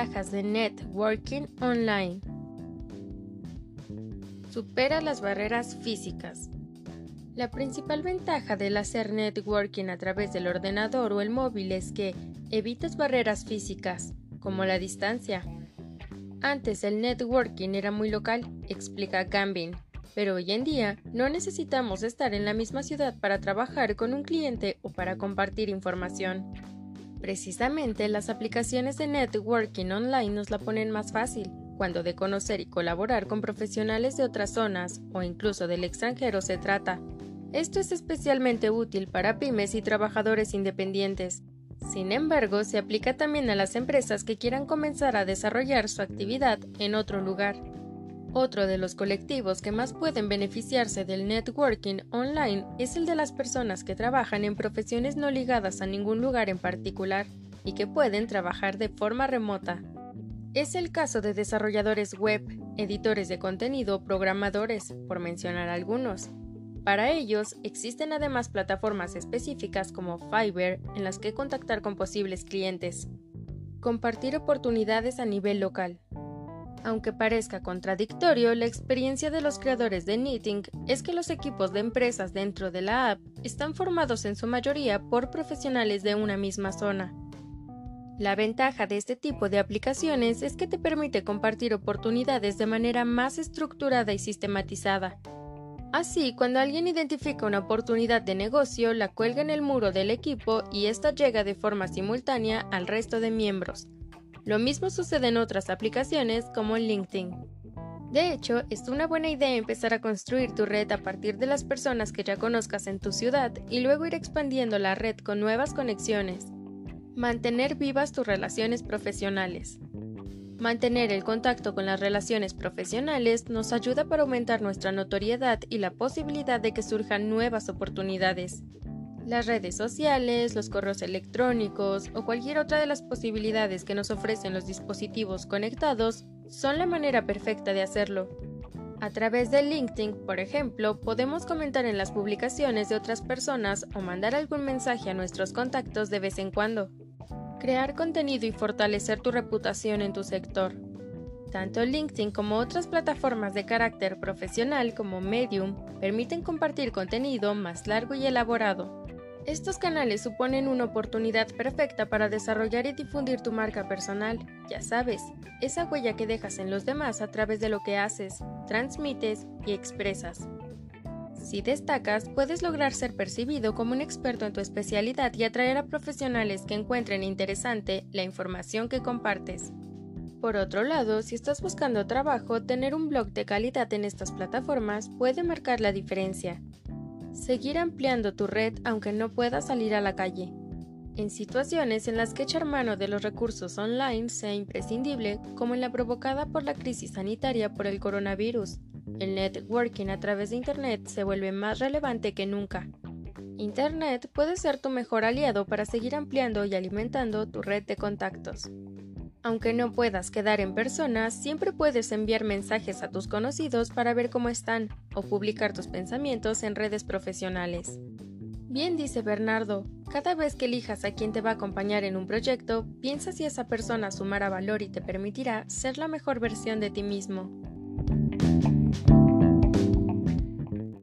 De Networking Online. Supera las barreras físicas. La principal ventaja del hacer networking a través del ordenador o el móvil es que evitas barreras físicas, como la distancia. Antes el networking era muy local, explica Gambin, pero hoy en día no necesitamos estar en la misma ciudad para trabajar con un cliente o para compartir información. Precisamente las aplicaciones de networking online nos la ponen más fácil, cuando de conocer y colaborar con profesionales de otras zonas o incluso del extranjero se trata. Esto es especialmente útil para pymes y trabajadores independientes. Sin embargo, se aplica también a las empresas que quieran comenzar a desarrollar su actividad en otro lugar. Otro de los colectivos que más pueden beneficiarse del networking online es el de las personas que trabajan en profesiones no ligadas a ningún lugar en particular y que pueden trabajar de forma remota. Es el caso de desarrolladores web, editores de contenido programadores, por mencionar algunos. Para ellos existen además plataformas específicas como Fiverr en las que contactar con posibles clientes. Compartir oportunidades a nivel local. Aunque parezca contradictorio, la experiencia de los creadores de Knitting es que los equipos de empresas dentro de la app están formados en su mayoría por profesionales de una misma zona. La ventaja de este tipo de aplicaciones es que te permite compartir oportunidades de manera más estructurada y sistematizada. Así, cuando alguien identifica una oportunidad de negocio, la cuelga en el muro del equipo y esta llega de forma simultánea al resto de miembros. Lo mismo sucede en otras aplicaciones como LinkedIn. De hecho, es una buena idea empezar a construir tu red a partir de las personas que ya conozcas en tu ciudad y luego ir expandiendo la red con nuevas conexiones. Mantener vivas tus relaciones profesionales. Mantener el contacto con las relaciones profesionales nos ayuda para aumentar nuestra notoriedad y la posibilidad de que surjan nuevas oportunidades. Las redes sociales, los correos electrónicos o cualquier otra de las posibilidades que nos ofrecen los dispositivos conectados son la manera perfecta de hacerlo. A través de LinkedIn, por ejemplo, podemos comentar en las publicaciones de otras personas o mandar algún mensaje a nuestros contactos de vez en cuando. Crear contenido y fortalecer tu reputación en tu sector. Tanto LinkedIn como otras plataformas de carácter profesional como Medium permiten compartir contenido más largo y elaborado. Estos canales suponen una oportunidad perfecta para desarrollar y difundir tu marca personal, ya sabes, esa huella que dejas en los demás a través de lo que haces, transmites y expresas. Si destacas, puedes lograr ser percibido como un experto en tu especialidad y atraer a profesionales que encuentren interesante la información que compartes. Por otro lado, si estás buscando trabajo, tener un blog de calidad en estas plataformas puede marcar la diferencia. Seguir ampliando tu red aunque no puedas salir a la calle. En situaciones en las que echar mano de los recursos online sea imprescindible, como en la provocada por la crisis sanitaria por el coronavirus, el networking a través de Internet se vuelve más relevante que nunca. Internet puede ser tu mejor aliado para seguir ampliando y alimentando tu red de contactos. Aunque no puedas quedar en persona, siempre puedes enviar mensajes a tus conocidos para ver cómo están o publicar tus pensamientos en redes profesionales. Bien dice Bernardo, cada vez que elijas a quien te va a acompañar en un proyecto, piensa si esa persona sumará valor y te permitirá ser la mejor versión de ti mismo.